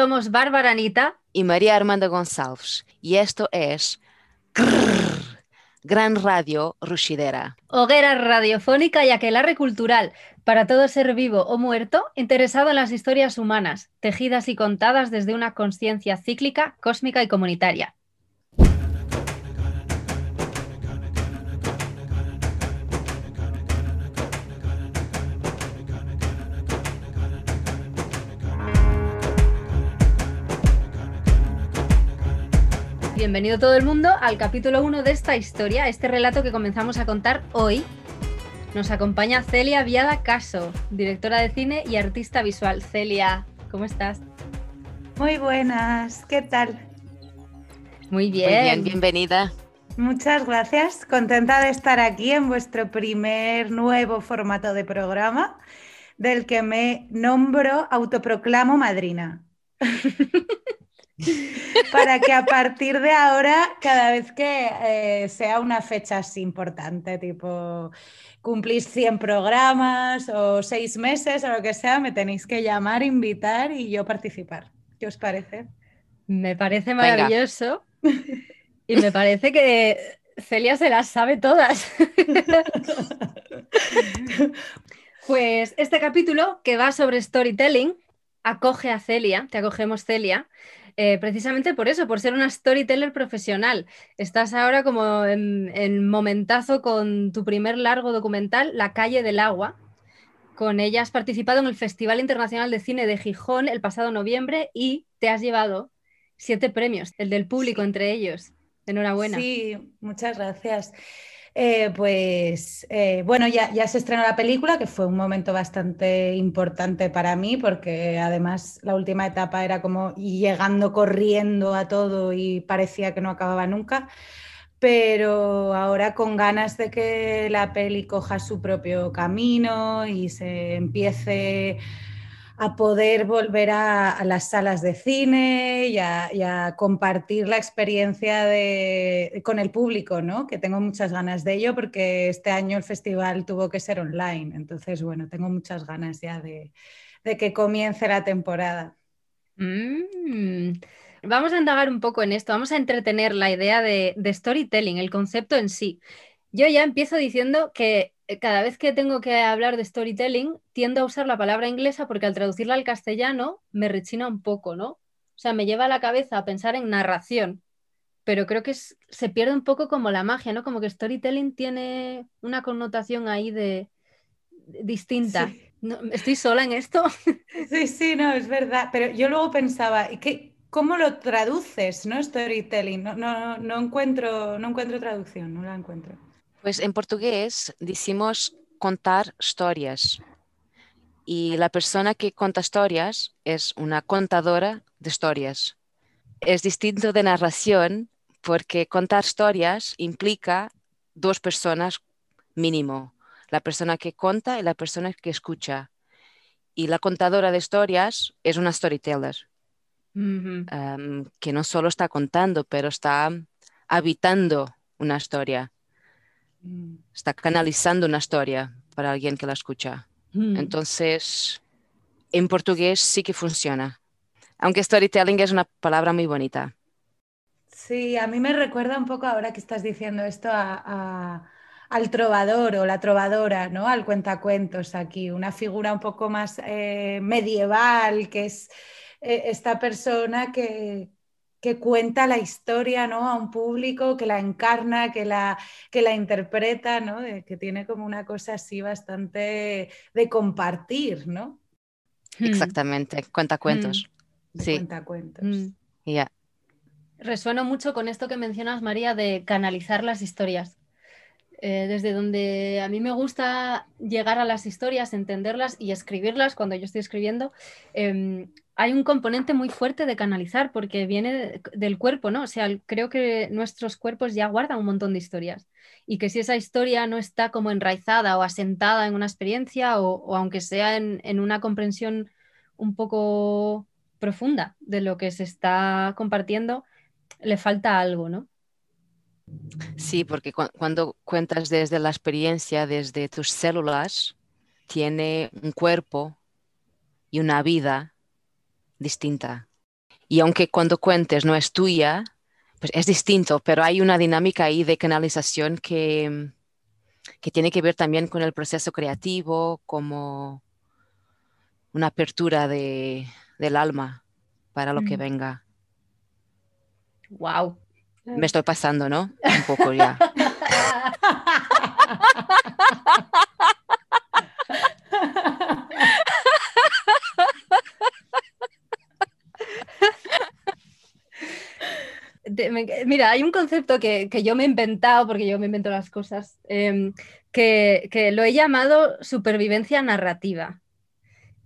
Somos Bárbara Anita y María Armanda González y esto es Gran Radio Rushidera. Hoguera radiofónica y aquelarre cultural para todo ser vivo o muerto interesado en las historias humanas, tejidas y contadas desde una conciencia cíclica, cósmica y comunitaria. Bienvenido todo el mundo al capítulo 1 de esta historia, este relato que comenzamos a contar hoy. Nos acompaña Celia Viada Caso, directora de cine y artista visual. Celia, ¿cómo estás? Muy buenas, ¿qué tal? Muy bien. Muy bien, bienvenida. Muchas gracias, contenta de estar aquí en vuestro primer nuevo formato de programa, del que me nombro, autoproclamo madrina. para que a partir de ahora, cada vez que eh, sea una fecha así importante, tipo cumplís 100 programas o 6 meses o lo que sea, me tenéis que llamar, invitar y yo participar. ¿Qué os parece? Me parece maravilloso y me parece que Celia se las sabe todas. pues este capítulo que va sobre storytelling acoge a Celia, te acogemos Celia, eh, precisamente por eso, por ser una storyteller profesional. Estás ahora como en, momentazo con tu primer largo documental, La calle del agua. Con ella has participado en el Festival Internacional de Cine de Gijón el pasado noviembre y te has llevado siete premios, el del público entre ellos. Enhorabuena. Sí, muchas gracias. Eh, pues eh, bueno, ya, ya, se estrenó la película, que fue un momento bastante importante para mí, porque además la última etapa era como llegando corriendo a todo y parecía que no acababa nunca. Pero ahora con ganas de que la peli coja su propio camino y se empiece a poder volver a, las salas de cine y a, compartir la experiencia con el público, ¿no? que tengo muchas ganas de ello porque este año el festival tuvo que ser online, entonces bueno, tengo muchas ganas ya de, que comience la temporada. Mm. Vamos a indagar un poco en esto, vamos a entretener la idea de storytelling, el concepto en sí. Yo ya empiezo diciendo que cada vez que tengo que hablar de storytelling, tiendo a usar la palabra inglesa porque al traducirla al castellano me rechina un poco, ¿no? O sea, me lleva a la cabeza a pensar en narración, pero creo que se pierde un poco como la magia, ¿no? Como que storytelling tiene una connotación ahí de, distinta. ¿Estoy sola en esto? Sí, sí, no, es verdad. Pero yo luego pensaba, ¿qué, ¿cómo lo traduces, no? Storytelling. No, no, no, encuentro, no encuentro traducción, no la encuentro. Pues en portugués decimos contar historias. Y la persona que cuenta historias es una contadora de historias. Es distinto de narración porque contar historias implica dos personas mínimo, la persona que cuenta y la persona que escucha. Y la contadora de historias es una storyteller, em, que no solo está contando, pero está habitando una historia. Mm. está canalizando una historia para alguien que la escucha. Mm. Entonces, en portugués sí que funciona. Aunque storytelling es una palabra muy bonita. Sí, a mí me recuerda un poco ahora que estás diciendo esto al trovador o la trovadora, ¿no? Al cuentacuentos aquí, una figura un poco más eh, medieval, que es eh, esta persona que, que cuenta la historia ¿no? a un público, que la encarna, que la, que la interpreta, ¿no? que tiene como una cosa así bastante de compartir, ¿no? Hmm. Exactamente, cuenta cuentos. de Sí. cuentacuentos. Mm. Ya. Resueno mucho con esto que mencionas, María, de canalizar las historias. Eh, desde donde a mí me gusta llegar a las historias, entenderlas y escribirlas cuando yo estoy escribiendo, em, hay un componente muy fuerte de canalizar porque viene de- del cuerpo, ¿no? O sea, creo que nuestros cuerpos ya guardan un montón de historias y que si esa historia no está como enraizada o asentada en una experiencia o, aunque sea en, una comprensión un poco profunda de lo que se está compartiendo, le falta algo, ¿no? Sí, porque cu- cuando cuentas desde la experiencia, desde tus células, tiene un cuerpo y una vida distinta. Y aunque cuando cuentes no es tuya, pues es distinto, pero hay una dinámica ahí de canalización que, que tiene que ver también con el proceso creativo, como una apertura de, del alma para lo que Mm. venga. ¡Wow! Me estoy pasando, ¿no? Un poco ya. Mira, hay un concepto que, que yo me he inventado, porque yo me invento las cosas, em, que, que lo he llamado supervivencia narrativa.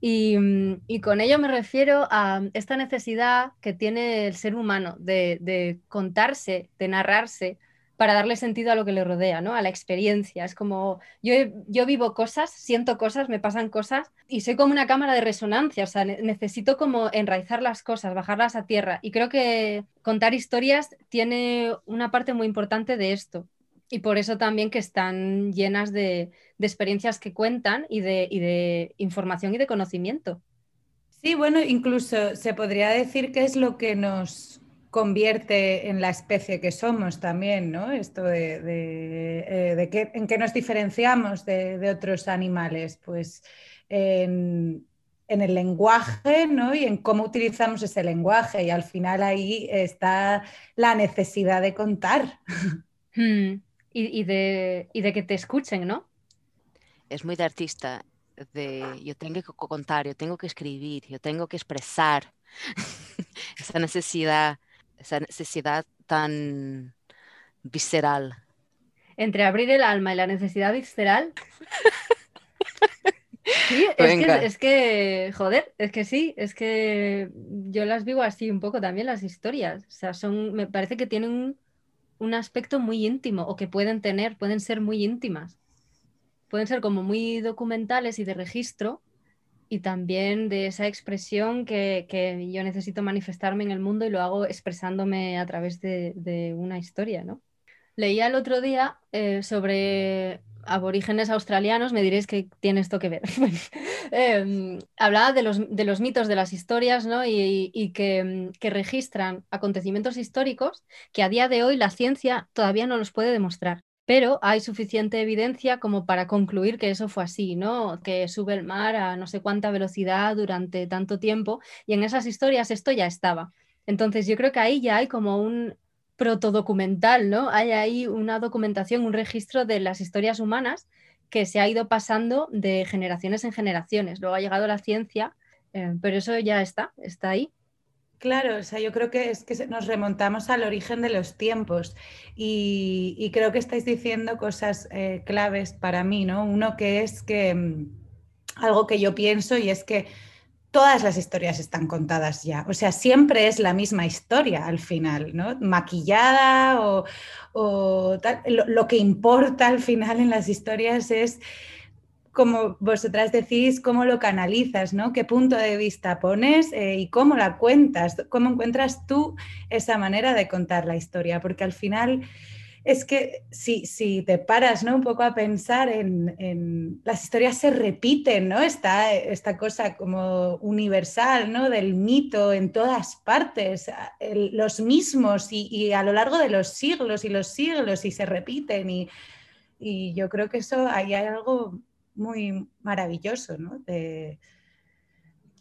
Y, mm, y con ello me refiero a esta necesidad que tiene el ser humano de, de contarse, de narrarse, para darle sentido a lo que le rodea, ¿no? A la experiencia. Es como, yo, yo vivo cosas, siento cosas, me pasan cosas y soy como una cámara de resonancia, o sea, ne- necesito como enraizar las cosas, bajarlas a tierra. Y creo que contar historias tiene una parte muy importante de esto. Y por eso también que están llenas de, de experiencias que cuentan y de, y de información y de conocimiento. Sí, bueno, incluso se podría decir que es lo que nos convierte en la especie que somos también, ¿no? Esto de, de, eh, de qué- en qué nos diferenciamos de, de otros animales, pues en, en el lenguaje, ¿no? Y en cómo utilizamos ese lenguaje. Y al final ahí está la necesidad de contar. Hmm. Y, y de, y de que te escuchen, ¿no? es muy de artista, de yo tengo que co- contar, yo tengo que escribir, yo tengo que expresar esa necesidad, esa necesidad tan visceral. Entre abrir el alma y la necesidad visceral. Sí, es que, es que, joder, es que sí, es que yo las vivo así un poco también las historias. O sea, son, me parece que tienen un, un aspecto muy íntimo o que pueden tener, pueden ser muy íntimas. Pueden ser como muy documentales y de registro y también de esa expresión que, que yo necesito manifestarme en el mundo y lo hago expresándome a través de, de una historia, ¿no? Leía el otro día eh, sobre aborígenes australianos, me diréis que tiene esto que ver. Eh, hablaba de los, de los mitos de las historias ¿no? y, y que, mm, que registran acontecimientos históricos que a día de hoy la ciencia todavía no los puede demostrar. Pero hay suficiente evidencia como para concluir que eso fue así, ¿no? Que sube el mar a no sé cuánta velocidad durante tanto tiempo y en esas historias esto ya estaba. Entonces yo creo que ahí ya hay como un protodocumental, ¿no? Hay ahí una documentación, un registro de las historias humanas que se ha ido pasando de generaciones en generaciones. Luego ha llegado la ciencia, eh, pero eso ya está, está ahí. Claro, o sea, yo creo que es que nos remontamos al origen de los tiempos y, creo que estáis diciendo cosas eh, claves para mí, ¿no? Uno que es que mm, algo que yo pienso y es que todas las historias están contadas ya, o sea, siempre es la misma historia al final, ¿no? Maquillada o, tal. Lo que importa al final en las historias es como vosotras decís, cómo lo canalizas, ¿no? ¿Qué punto de vista pones eh, y cómo la cuentas? ¿Cómo encuentras tú esa manera de contar la historia? Porque al final es que si, si te paras ¿no? un poco a pensar en, las historias se repiten, ¿no? Está esta cosa como universal, ¿no? Del mito en todas partes, los mismos y, y, a lo largo de los siglos y los siglos y se repiten y, y yo creo que eso ahí hay algo muy maravilloso ¿no? de,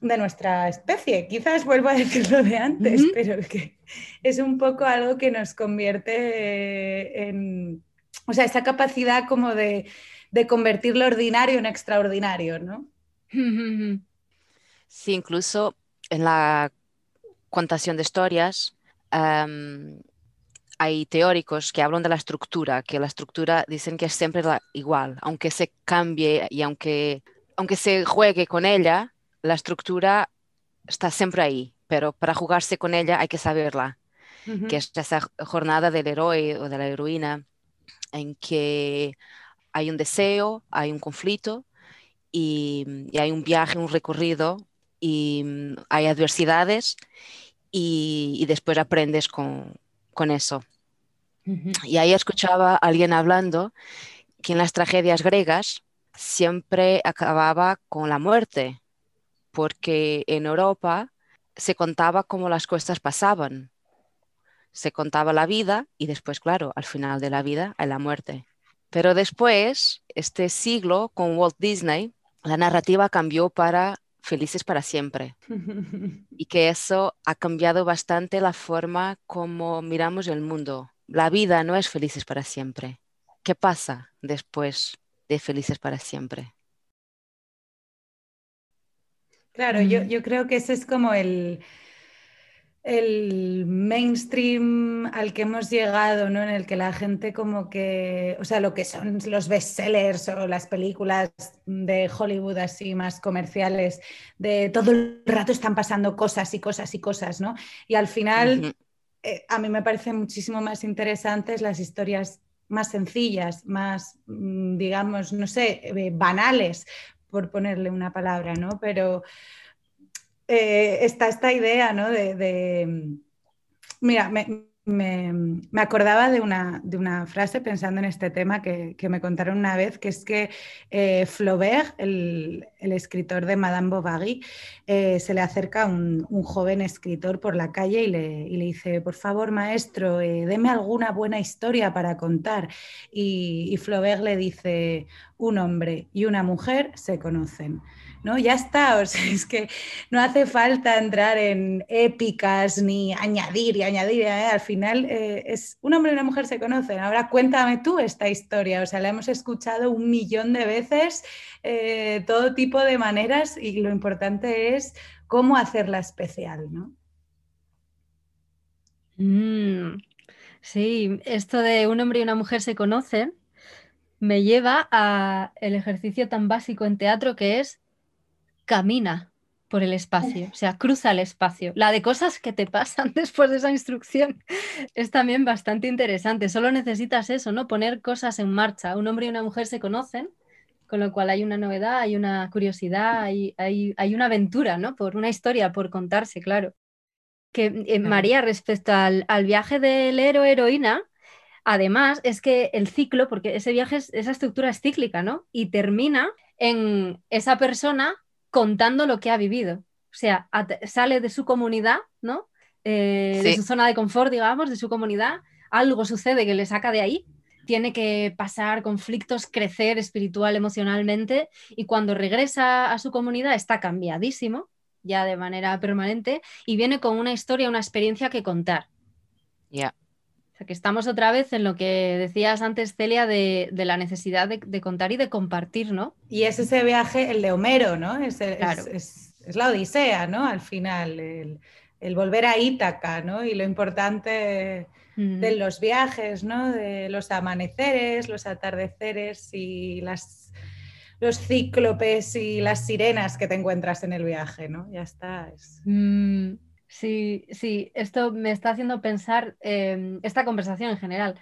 de, nuestra especie. Quizás vuelvo a decir lo de antes, uh -huh. pero que es un poco algo que nos convierte en, o sea, esa capacidad como de, de convertir lo ordinario en extraordinario, ¿no? Sí, incluso en la contación de historias em, hay teóricos que hablan de la estructura, que la estructura dicen que es siempre igual, aunque se cambie y aunque, aunque se juegue con ella, la estructura está siempre ahí, pero para jugarse con ella hay que saberla, que es esa jornada del héroe o de la heroína en que hay un deseo, hay un conflicto y, hay un viaje, un recorrido y mm, hay adversidades y, después aprendes con, eso. Y ahí escuchaba a alguien hablando que en las tragedias griegas siempre acababa con la muerte, porque en Europa se contaba cómo las cosas pasaban. Se contaba la vida y después, claro, al final de la vida hay la muerte. Pero después, este siglo con Walt Disney, la narrativa cambió para felices para siempre. y que eso ha cambiado bastante la forma como miramos el mundo. La vida no es felices para siempre. ¿Qué pasa después de felices para siempre? Claro, yo, yo creo que ese es como el, el mainstream al que hemos llegado, ¿no? En el que la gente como que, o sea, lo que son los bestsellers o las películas de Hollywood así más comerciales, de todo el rato están pasando cosas y cosas y cosas, ¿no? Y al final, eh, a mí me parecen muchísimo más interesantes las historias más sencillas, más, mm, digamos, no sé, eh, banales, por ponerle una palabra, ¿no? Pero eh, está esta idea, ¿no? De, mira, me, acordaba de una, de una, frase pensando en este tema que, me contaron una vez, que es que eh, Flaubert, el, escritor de Madame Bovary, eh, se le acerca a un, joven escritor por la calle y le, dice, por favor, maestro, deme alguna buena historia para contar. Y, y Flaubert le dice, un hombre y una mujer se conocen. ¿No? Ya está, o sea, es que no hace falta entrar en épicas ni añadir y añadir, ¿eh? al final eh, es un hombre y una mujer se conocen, ahora cuéntame tú esta historia, o sea, la hemos escuchado un millón de veces, eh, todo tipo de maneras y lo importante es cómo hacerla especial, ¿no? Mm, sí, esto de un hombre y una mujer se conocen me lleva a el ejercicio tan básico en teatro que es camina por el espacio, o sea, cruza el espacio. La de cosas que te pasan después de esa instrucción es también bastante interesante. Solo necesitas eso, ¿no? Poner cosas en marcha. Un hombre y una mujer se conocen, con lo cual hay una novedad, hay una curiosidad, hay, hay, una aventura, ¿no? Por una historia por contarse, claro. Que eh, María, respecto al, al viaje del héroe heroína, además es que el ciclo, porque ese viaje, esa estructura es cíclica, ¿no? Y termina en esa persona contando lo que ha vivido. O sea, sale de su comunidad, ¿no? Eh, de su zona de confort, digamos, de su comunidad, algo sucede que le saca de ahí, tiene que pasar conflictos, crecer espiritual, emocionalmente, y cuando regresa a su comunidad está cambiadísimo, ya de manera permanente, y viene con una historia, una experiencia que contar. Ya. Sea, que estamos otra vez en lo que decías antes, Celia, de, la necesidad de, contar y de compartir, ¿no? Y es ese viaje, el de Homero, ¿no? Es, es, la Odisea, ¿no? Al final, el, volver a Ítaca, ¿no? Y lo importante de los viajes, ¿no? De los amaneceres, los atardeceres y las, los cíclopes y las sirenas que te encuentras en el viaje, ¿no? Ya está. Mm. Sí, sí, esto me está haciendo pensar em, esta conversación en general,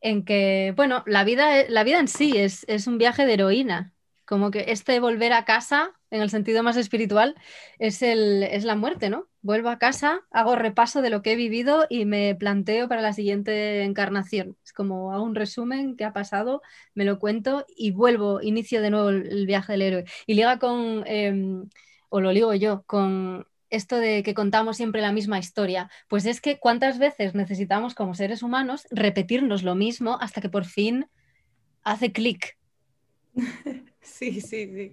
en que, bueno, la vida, e, la vida en sí es, es, un viaje de heroína, como que este volver a casa, en el sentido más espiritual, es, el, es la muerte, ¿no? Vuelvo a casa, hago repaso de lo que he vivido y me planteo para la siguiente encarnación. Es como hago un resumen, qué ha pasado, me lo cuento y vuelvo, inicio de nuevo el, viaje del héroe. Y liga con, em, o lo ligo yo, con esto de que contamos siempre la misma historia, pues es que cuántas veces necesitamos como seres humanos repetirnos lo mismo hasta que por fin hace clic. Sí, sí, sí.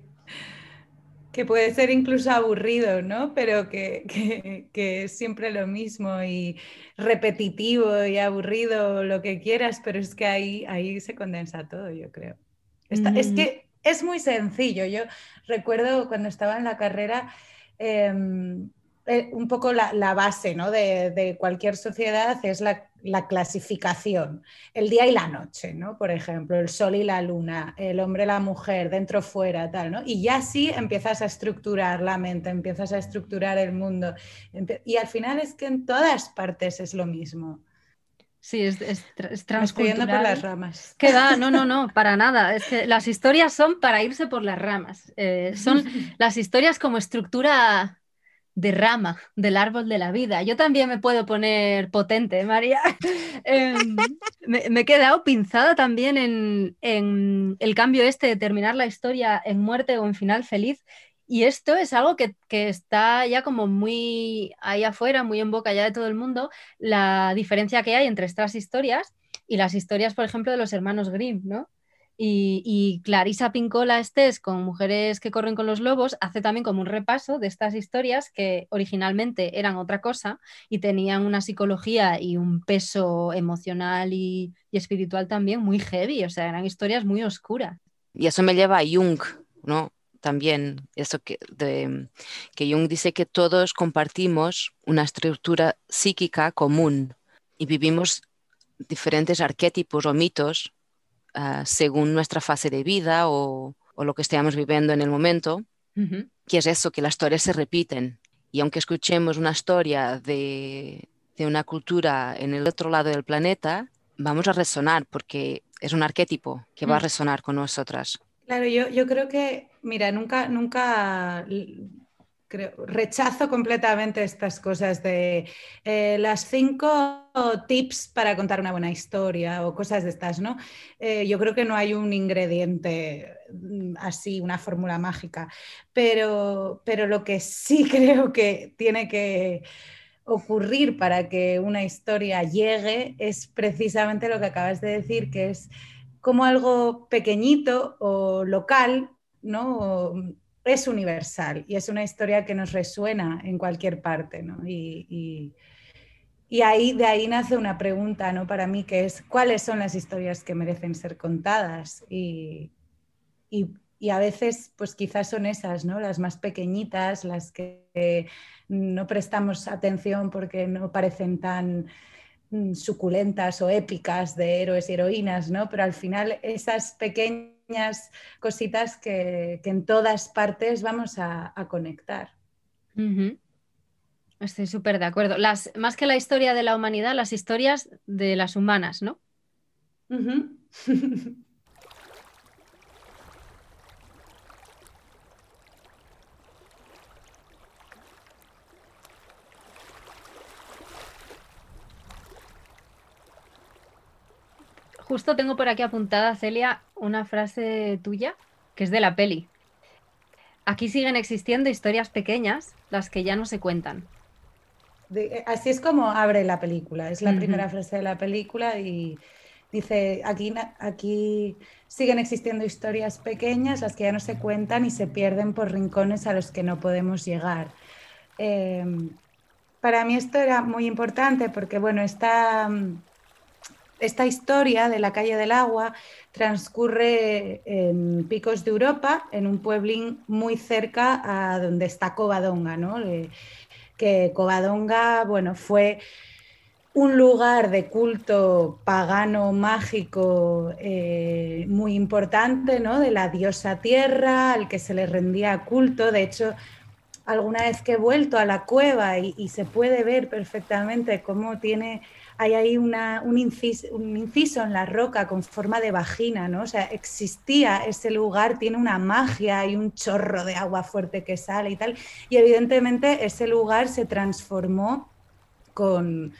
Que puede ser incluso aburrido, ¿no? Pero que, es siempre lo mismo y repetitivo y aburrido, lo que quieras, pero es que ahí, ahí se condensa todo, yo creo. Es que es muy sencillo. Yo recuerdo cuando estaba en la carrera, eh, un poco la, base de, cualquier sociedad es la, clasificación, el día y la noche, ¿no? Por ejemplo, el sol y la luna, el hombre y la mujer, dentro, fuera, tal, ¿no? Y ya sí empiezas a estructurar la mente, empiezas a estructurar el mundo. Y al final es que en todas partes es lo mismo. Sí, es, es, por las ramas. Que va, no, no, no, para nada. Es que las historias son para irse por las ramas. Eh, son las historias como estructura de rama del árbol de la vida. Yo también me puedo poner potente, María. Em, me, he quedado pinzada también en, en, el cambio este de terminar la historia en muerte o en final feliz. Y esto es algo que, está ya como muy ahí afuera, muy en boca ya de todo el mundo, la diferencia que hay entre estas historias y las historias, por ejemplo, de los hermanos Grimm, ¿no? Y, Clarisa Pincola Estés con Mujeres que corren con los lobos hace también como un repaso de estas historias que originalmente eran otra cosa y tenían una psicología y un peso emocional y, y espiritual también muy heavy, o sea, eran historias muy oscuras. Y eso me lleva a Jung, ¿no? También eso que, que Jung dice que todos compartimos una estructura psíquica común y vivimos diferentes arquetipos o mitos ah, según nuestra fase de vida o, lo que estemos viviendo en el momento, que es eso, que las historias se repiten. Y aunque escuchemos una historia de, de una cultura en el otro lado del planeta, vamos a resonar porque es un arquetipo que va a mm. resonar con nosotras. Claro, yo, yo creo que, mira, nunca, nunca rechazo completamente estas cosas de eh, las cinco tips para contar una buena historia o cosas de estas, ¿no? Eh, yo creo que no hay un ingrediente mm, así, una fórmula mágica, pero, pero lo que sí creo que tiene que ocurrir para que una historia llegue es precisamente lo que acabas de decir, que es como algo pequeñito o local, ¿no? es universal y es una historia que nos resuena en cualquier parte. Y, ahí, de ahí nace una pregunta, ¿no? Para mí, que es, ¿cuáles son las historias que merecen ser contadas? Y, y a veces, pues quizás son esas, ¿no? Las más pequeñitas, las que no prestamos atención porque no parecen tan Mm, suculentas o épicas de héroes y heroínas, ¿no? Pero al final esas pequeñas cositas que, en todas partes vamos a, conectar. Estoy súper de acuerdo. Las, más que la historia de la humanidad, las historias de las humanas, ¿no? Justo tengo por aquí apuntada, Celia, una frase tuya que es de la peli. Aquí siguen existiendo historias pequeñas, las que ya no se cuentan. Eh, así es como abre la película, es la primera frase de la película y dice, aquí, aquí siguen existiendo historias pequeñas, las que ya no se cuentan y se pierden por rincones a los que no podemos llegar. Em, para mí esto era muy importante porque, bueno, esta esta historia de la calle del agua transcurre en Picos de Europa, en un pueblín muy cerca a donde está Covadonga, ¿no? que Covadonga, bueno, fue un lugar de culto pagano, mágico, eh, muy importante, ¿no? De la diosa tierra, al que se le rendía culto. De hecho, alguna vez que he vuelto a la cueva y se puede ver perfectamente cómo tiene hay ahí un, inciso, en la roca con forma de vagina, ¿no? O sea, existía ese lugar, tiene una magia, hay un chorro de agua fuerte que sale y tal. Y evidentemente ese lugar se transformó con,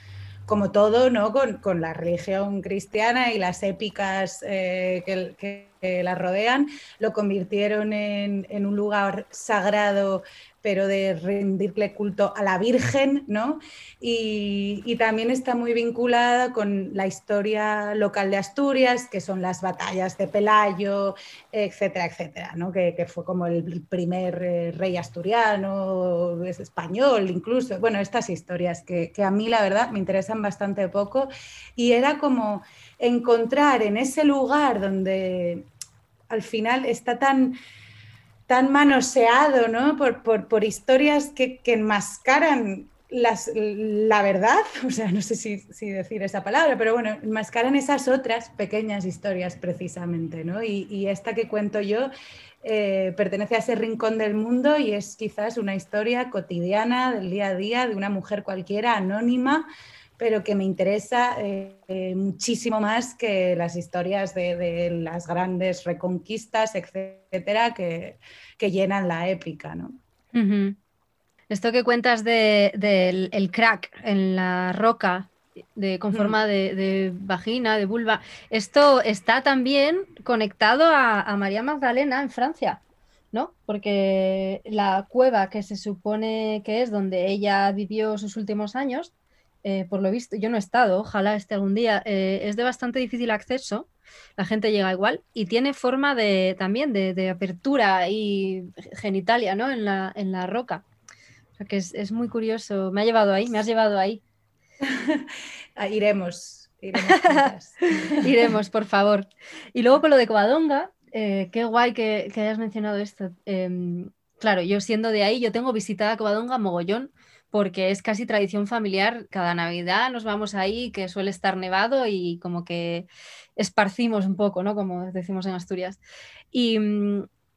como todo, ¿no? Con, la religión cristiana y las épicas eh, que, la rodean, lo convirtieron en, un lugar sagrado pero de rendirle culto a la Virgen, ¿no? Y, también está muy vinculada con la historia local de Asturias, que son las batallas de Pelayo, etcétera, etcétera, ¿no? Que, fue como el primer eh, rey asturiano, es español incluso. Bueno, estas historias que, que a mí la verdad me interesan bastante poco y era como encontrar en ese lugar donde al final está tan tan manoseado, ¿no? Por, por, historias que, que enmascaran la verdad, o sea, no sé si, decir esa palabra, pero bueno, enmascaran esas otras pequeñas historias precisamente, ¿no? Y, esta que cuento yo eh, pertenece a ese rincón del mundo y es quizás una historia cotidiana del día a día de una mujer cualquiera, anónima, pero que me interesa eh, muchísimo más que las historias de, las grandes reconquistas, etcétera, que, llenan la épica, ¿no? Esto que cuentas del el crack en la roca de, con forma de, vagina, de vulva, esto está también conectado a, María Magdalena en Francia, ¿no? Porque la cueva que se supone que es donde ella vivió sus últimos años, eh, por lo visto, yo no he estado, ojalá esté algún día, eh, es de bastante difícil acceso, la gente llega igual y tiene forma de también de, apertura y genitalia, ¿no? En la, en la roca que es, muy curioso. Me ha llevado ahí, me has llevado ahí. Ah, iremos. Iremos, por favor. Y luego con lo de Covadonga, eh, qué guay que, hayas mencionado esto. Em, claro, yo siendo de ahí, yo tengo visitada Covadonga mogollón, porque es casi tradición familiar. Cada Navidad nos vamos ahí, que suele estar nevado y como que esparcimos un poco, ¿no? Como decimos en Asturias. Y,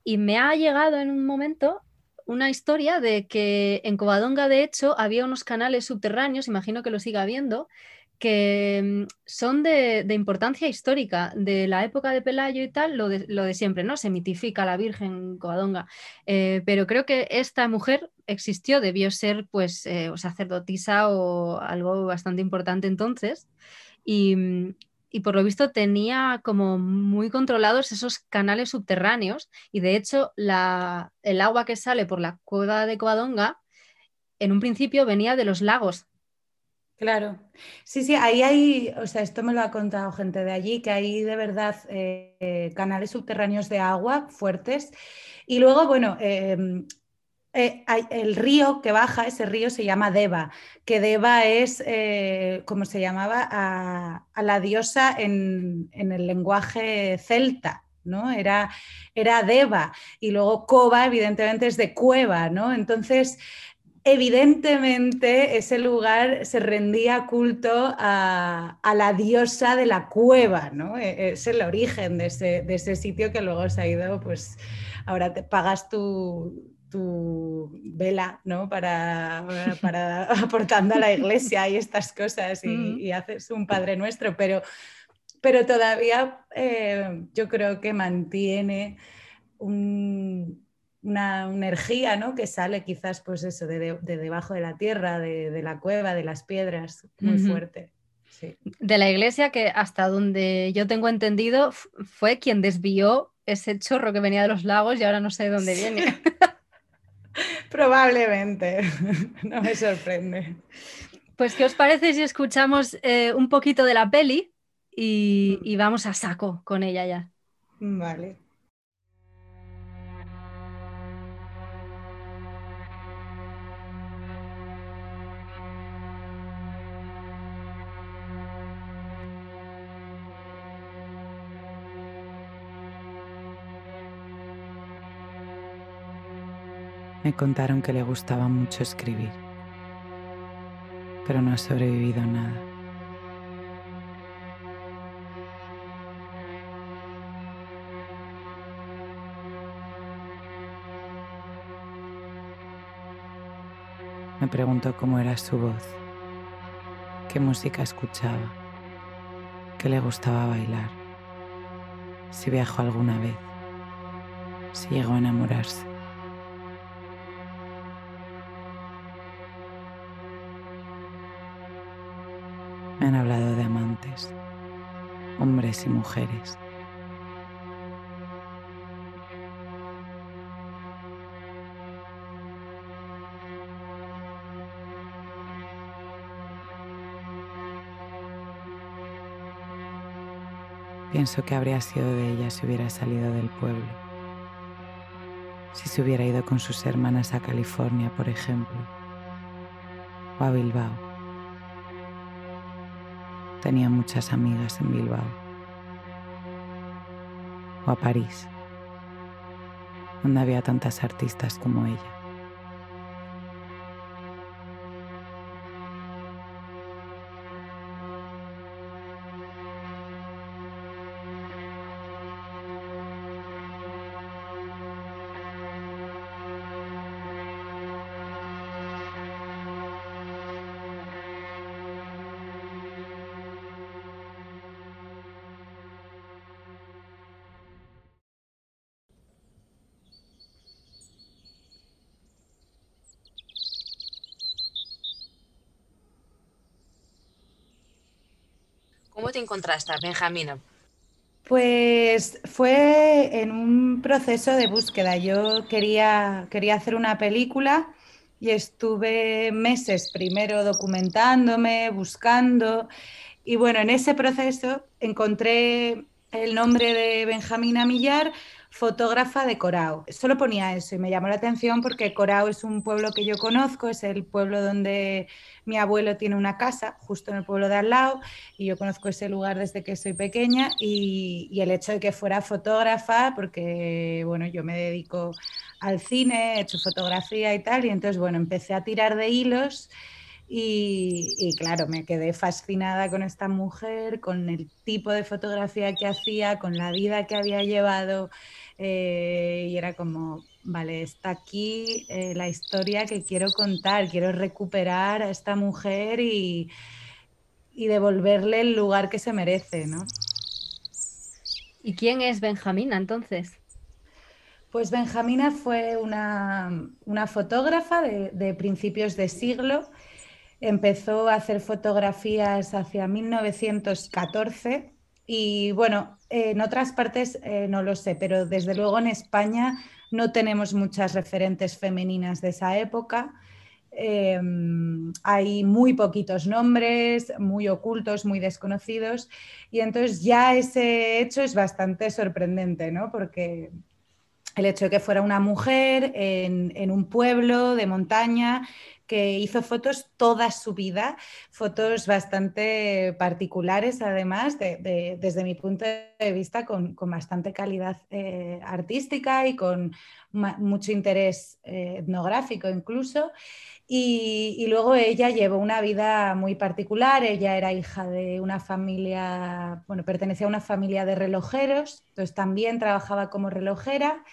y me ha llegado en un momento una historia de que en Covadonga, de hecho, había unos canales subterráneos, imagino que lo siga habiendo, que mm, son de, importancia histórica, de la época de Pelayo y tal, lo de, siempre, ¿no? Se mitifica la Virgen Covadonga. Eh, pero creo que esta mujer existió, debió ser pues eh, sacerdotisa o algo bastante importante entonces. Y, mm, y por lo visto tenía como muy controlados esos canales subterráneos y de hecho la, el agua que sale por la cueva de Covadonga en un principio venía de los lagos. Claro, sí, sí, ahí hay, o sea, esto me lo ha contado gente de allí, que hay de verdad eh, canales subterráneos de agua fuertes. Y luego, bueno, em, eh, el río que baja, ese río se llama Deva, que Deva es, eh, como se llamaba, a, la diosa en, el lenguaje celta, ¿no? Era, era Deva, y luego Cova, evidentemente, es de cueva, ¿no? Entonces, evidentemente, ese lugar se rendía culto a, la diosa de la cueva, ¿no? E, es el origen de ese, de ese sitio que luego se ha ido, pues, ahora te pagas tu tu vela, ¿no? Para, para aportando a la iglesia y estas cosas y, haces un Padre Nuestro, pero, pero todavía eh, yo creo que mantiene una, energía, ¿no? Que sale quizás, pues eso, de, debajo de la tierra, de, la cueva, de las piedras, muy fuerte. De la iglesia que hasta donde yo tengo entendido fue quien desvió ese chorro que venía de los lagos y ahora no sé de dónde viene. Probablemente, no me sorprende. Pues, ¿qué os parece si escuchamos eh, un poquito de la peli y, y vamos a saco con ella ya? Vale. Me contaron que le gustaba mucho escribir, pero no ha sobrevivido nada. Me preguntó cómo era su voz, qué música escuchaba, qué le gustaba bailar, si viajó alguna vez, si llegó a enamorarse. Y mujeres. Pienso que habría sido de ella si hubiera salido del pueblo, si se hubiera ido con sus hermanas a California, por ejemplo, o a Bilbao. Tenía muchas amigas en Bilbao o a París donde había tantas artistas como ella. ¿Cómo te encontraste, Benjamina? Pues fue en un proceso de búsqueda. Yo quería, quería hacer una película y estuve meses primero documentándome, buscando. Y bueno, en ese proceso encontré el nombre de Benjamina Millar, fotógrafa de Corao. Solo ponía eso y me llamó la atención porque Corao es un pueblo que yo conozco, es el pueblo donde mi abuelo tiene una casa, justo en el pueblo de al lado, y yo conozco ese lugar desde que soy pequeña y, y el hecho de que fuera fotógrafa, porque bueno, yo me dedico al cine, he hecho fotografía y tal, y entonces bueno, empecé a tirar de hilos. Y, y, claro, me quedé fascinada con esta mujer, con el tipo de fotografía que hacía, con la vida que había llevado. Eh, y era como, vale, está aquí eh, la historia que quiero contar, quiero recuperar a esta mujer y, y devolverle el lugar que se merece, ¿no? ¿Y quién es Benjamina entonces? Pues Benjamina fue una, una fotógrafa de, de, principios de siglo. Empezó a hacer fotografías hacia 1914 y bueno, en otras partes eh, no lo sé, pero desde luego en España no tenemos muchas referentes femeninas de esa época. Eh, hay muy poquitos nombres, muy ocultos, muy desconocidos, y entonces ya ese hecho es bastante sorprendente, ¿no? Porque el hecho de que fuera una mujer en un pueblo de montaña que hizo fotos toda su vida, fotos bastante particulares además, de, de, desde mi punto de vista, con, con bastante calidad eh, artística y con mucho interés eh, etnográfico incluso. Y, luego ella llevó una vida muy particular, ella era hija de una familia, bueno, pertenecía a una familia de relojeros, entonces también trabajaba como relojera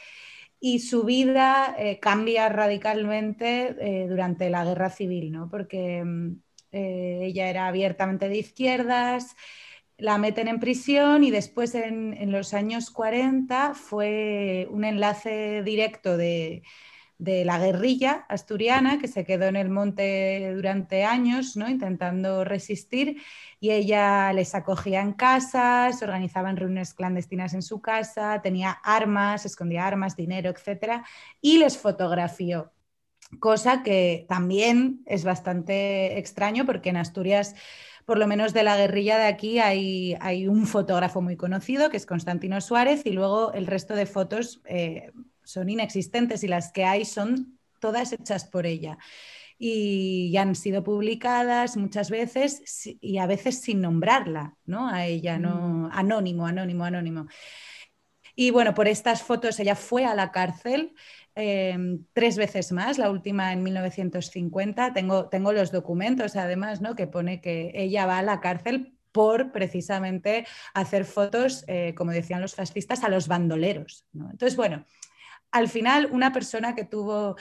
y su vida eh, cambia radicalmente eh, durante la guerra civil, ¿no? porque mm, eh, ella era abiertamente de izquierdas, la meten en prisión y después en, en los años 40 fue un enlace directo de, de la guerrilla asturiana que se quedó en el monte durante años, ¿no? intentando resistir, y ella les acogía en casas, organizaban reuniones clandestinas en su casa, tenía armas, escondía armas, dinero, etc. Y les fotografió, cosa que también es bastante extraño porque en Asturias por lo menos de la guerrilla de aquí hay, hay, un fotógrafo muy conocido, que es Constantino Suárez, y luego el resto de fotos eh, son inexistentes y las que hay son todas hechas por ella. Y ya han sido publicadas muchas veces y a veces sin nombrarla, ¿no? A ella, no, mm. anónimo, anónimo, anónimo. Y bueno, por estas fotos ella fue a la cárcel eh, tres veces más, la última en 1950. Tengo, tengo los documentos además, ¿no? Que pone que ella va a la cárcel por precisamente hacer fotos, eh, como decían los fascistas, a los bandoleros. ¿no? Entonces, bueno, al final una persona que tuvo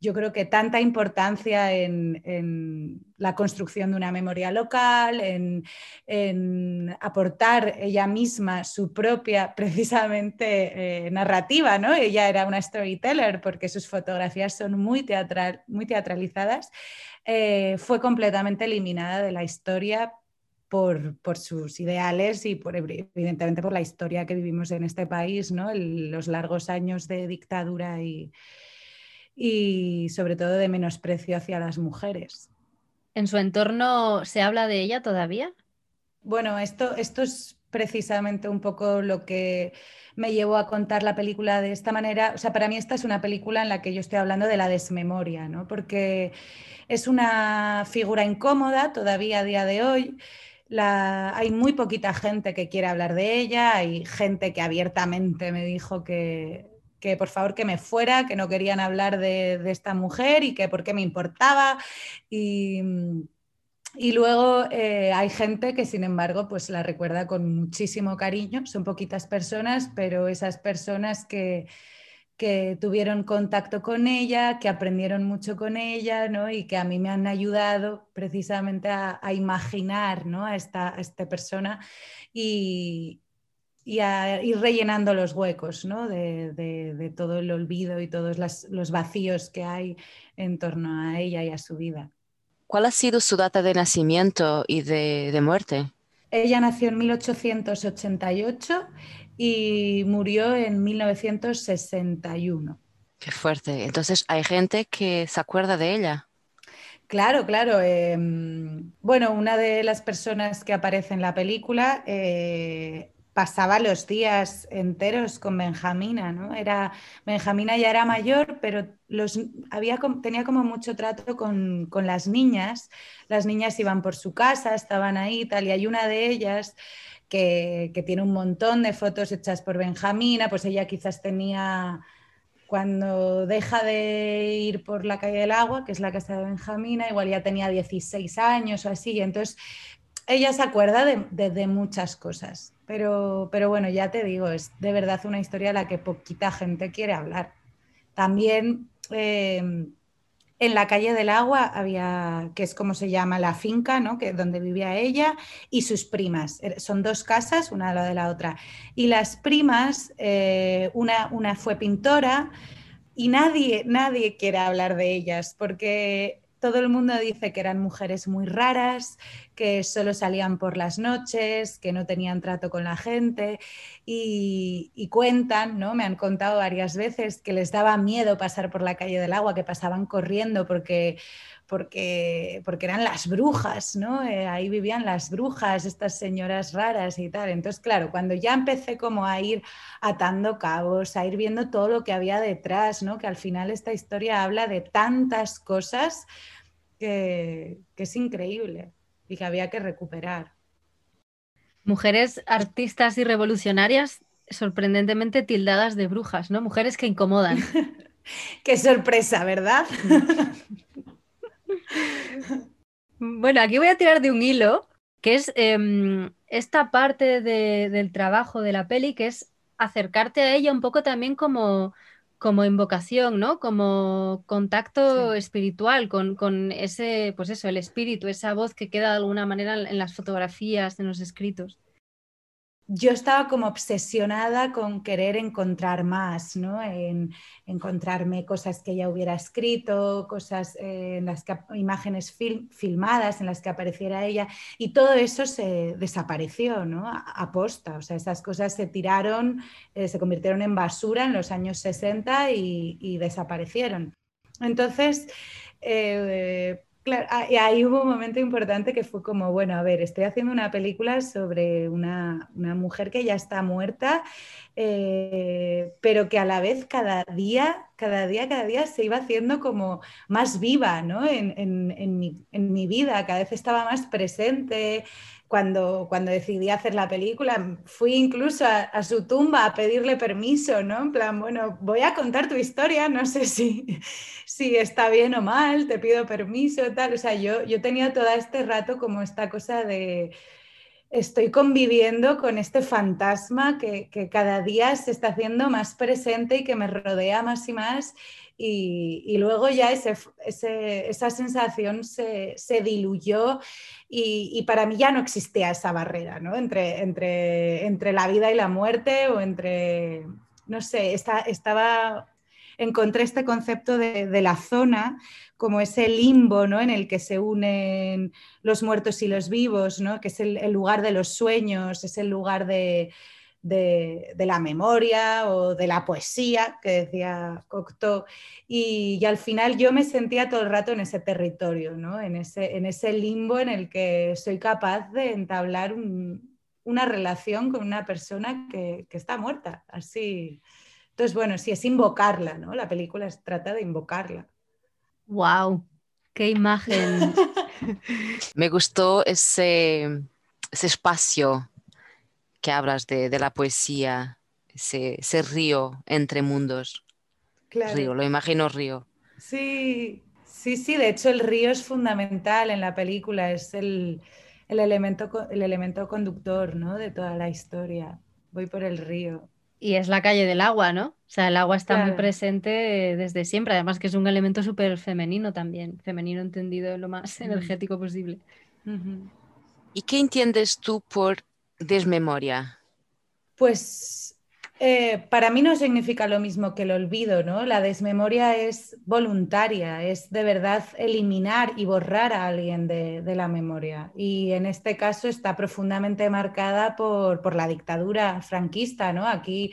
yo creo que tanta importancia en, la construcción de una memoria local, en, en aportar ella misma su propia, precisamente, eh, narrativa, ¿no? Ella era una storyteller porque sus fotografías son muy, teatral, muy teatralizadas, eh, fue completamente eliminada de la historia por, por, sus ideales y por, evidentemente por la historia que vivimos en este país, ¿no? El, los largos años de dictadura y, y sobre todo de menosprecio hacia las mujeres. ¿En su entorno se habla de ella todavía? Bueno, esto, esto es precisamente un poco lo que me llevó a contar la película de esta manera. O sea, para mí esta es una película en la que yo estoy hablando de la desmemoria, ¿no? Porque es una figura incómoda todavía a día de hoy. Hay muy poquita gente que quiere hablar de ella, hay gente que abiertamente me dijo que, que por favor que me fuera, que no querían hablar de, esta mujer y que por qué me importaba. Y, y luego eh, hay gente que, sin embargo, pues la recuerda con muchísimo cariño. Son poquitas personas, pero esas personas que, que tuvieron contacto con ella, que aprendieron mucho con ella, ¿no? Y que a mí me han ayudado precisamente a, imaginar, ¿no? A esta, esta persona y, y, a ir rellenando los huecos, ¿no? De, de, todo el olvido y todos los vacíos que hay en torno a ella y a su vida. ¿Cuál ha sido su data de nacimiento y de, muerte? Ella nació en 1888 y murió en 1961. Qué fuerte. Entonces, ¿hay gente que se acuerda de ella? Claro, claro. Em, bueno, una de las personas que aparece en la película eh, pasaba los días enteros con Benjamina, ¿no? Era, Benjamina ya era mayor, pero los, había, tenía como mucho trato con, las niñas. Las niñas iban por su casa, estaban ahí y tal, y hay una de ellas que, tiene un montón de fotos hechas por Benjamina, pues ella quizás tenía cuando deja de ir por la calle del agua, que es la casa de Benjamina, igual ya tenía 16 años o así, entonces ella se acuerda de, muchas cosas, pero, pero, bueno, ya te digo, es de verdad una historia a la que poquita gente quiere hablar. También em, en la calle del agua había, que es como se llama la finca, ¿no? que, donde vivía ella, y sus primas. Er, son dos casas, una la de la otra. Y las primas, eh, una, una fue pintora, y nadie, nadie quiere hablar de ellas, porque todo el mundo dice que eran mujeres muy raras, que solo salían por las noches, que no tenían trato con la gente y, cuentan, ¿no? Me han contado varias veces que les daba miedo pasar por la calle del agua, que pasaban corriendo porque porque, porque eran las brujas, ¿no? Eh, ahí vivían las brujas, estas señoras raras y tal. Entonces, claro, cuando ya empecé como a ir atando cabos, a ir viendo todo lo que había detrás, ¿no? Que al final esta historia habla de tantas cosas que, es increíble y que había que recuperar. Mujeres artistas y revolucionarias sorprendentemente tildadas de brujas, ¿no? Mujeres que incomodan. Qué sorpresa, ¿verdad? bueno, aquí voy a tirar de un hilo, que es em, esta parte del trabajo de la peli, que es acercarte a ella un poco también como como invocación, ¿no? Como contacto espiritual con, ese, pues eso, el espíritu, esa voz que queda de alguna manera en las fotografías, en los escritos yo estaba como obsesionada con querer encontrar más, ¿no? En encontrarme cosas que ella hubiera escrito, cosas eh, en las que imágenes filmadas en las que apareciera ella y todo eso se desapareció, ¿no? A, posta, o sea, esas cosas se tiraron, eh, se convirtieron en basura en los años 60 y, desaparecieron. Entonces, eh, Claro, ah, ahí hubo un momento importante que fue como, bueno, a ver, estoy haciendo una película sobre una, mujer que ya está muerta, eh, pero que a la vez cada día, cada día, cada día se iba haciendo como más viva, ¿no? En, en, mi, en mi vida, cada vez estaba más presente, cuando, cuando decidí hacer la película, fui incluso a, su tumba a pedirle permiso, ¿no? En plan, bueno, voy a contar tu historia, no sé si, si está bien o mal, te pido permiso, tal. O sea, yo, yo tenía todo este rato como esta cosa de estoy conviviendo con este fantasma que, que, cada día se está haciendo más presente y que me rodea más y más. Y, luego ya esa sensación se, se diluyó y, para mí ya no existía esa barrera ¿no? entre, entre, entre la vida y la muerte o entre, no sé, estaba, encontré este concepto de, la zona como ese limbo ¿no? en el que se unen los muertos y los vivos, ¿no? que es el lugar de los sueños, es el lugar de, de, la memoria o de la poesía, que decía Cocteau, y, al final yo me sentía todo el rato en ese territorio, ¿no? en, ese, en ese limbo en el que soy capaz de entablar una relación con una persona que, está muerta, así. Entonces, bueno, sí, es invocarla, ¿no? La película trata de invocarla. ¡Wow! ¡Qué imagen! Me gustó ese, ese espacio que hablas de, la poesía, ese, ese río entre mundos. Río, lo imagino río. Sí, sí, sí, de hecho el río es fundamental en la película, es el, elemento, el elemento conductor ¿no? de toda la historia. Voy por el río. Y es la calle del agua, ¿no? O sea, el agua está muy presente desde siempre, además que es un elemento súper femenino también, femenino entendido lo más energético posible. ¿Y qué entiendes tú por desmemoria? Pues eh, para mí no significa lo mismo que el olvido, ¿no? La desmemoria es voluntaria, es de verdad eliminar y borrar a alguien de, la memoria. Y en este caso está profundamente marcada por, la dictadura franquista, ¿no? Aquí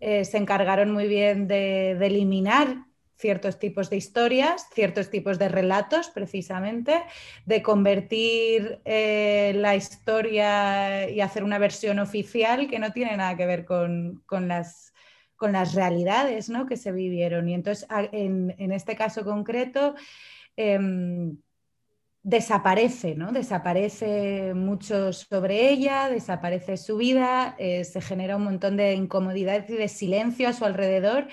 eh, se encargaron muy bien de eliminar ciertos tipos de historias, ciertos tipos de relatos, precisamente, de convertir eh, la historia y hacer una versión oficial que no tiene nada que ver con, las, con las realidades ¿no? que se vivieron. Y entonces, en, este caso concreto, em, desaparece, ¿no? Desaparece mucho sobre ella, desaparece su vida, eh, se genera un montón de incomodidad y de silencio a su alrededor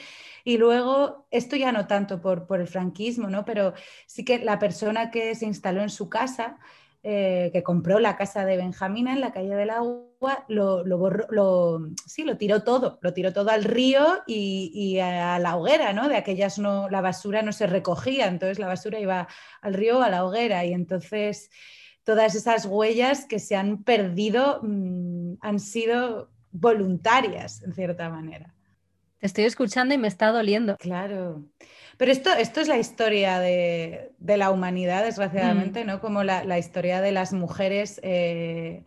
y luego, esto ya no tanto por, por el franquismo, ¿no? pero sí que la persona que se instaló en su casa, eh, que compró la casa de Benjamina en la calle del agua, lo, lo, sí, lo tiró todo, lo tiró todo al río y, a la hoguera, ¿no? De aquellas no, la basura no se recogía, entonces la basura iba al río o a la hoguera y entonces todas esas huellas que se han perdido mm, han sido voluntarias, en cierta manera estoy escuchando y me está doliendo. Claro. Pero esto, esto es la historia de, la humanidad, desgraciadamente, mm. ¿no? Como la, historia de las mujeres eh,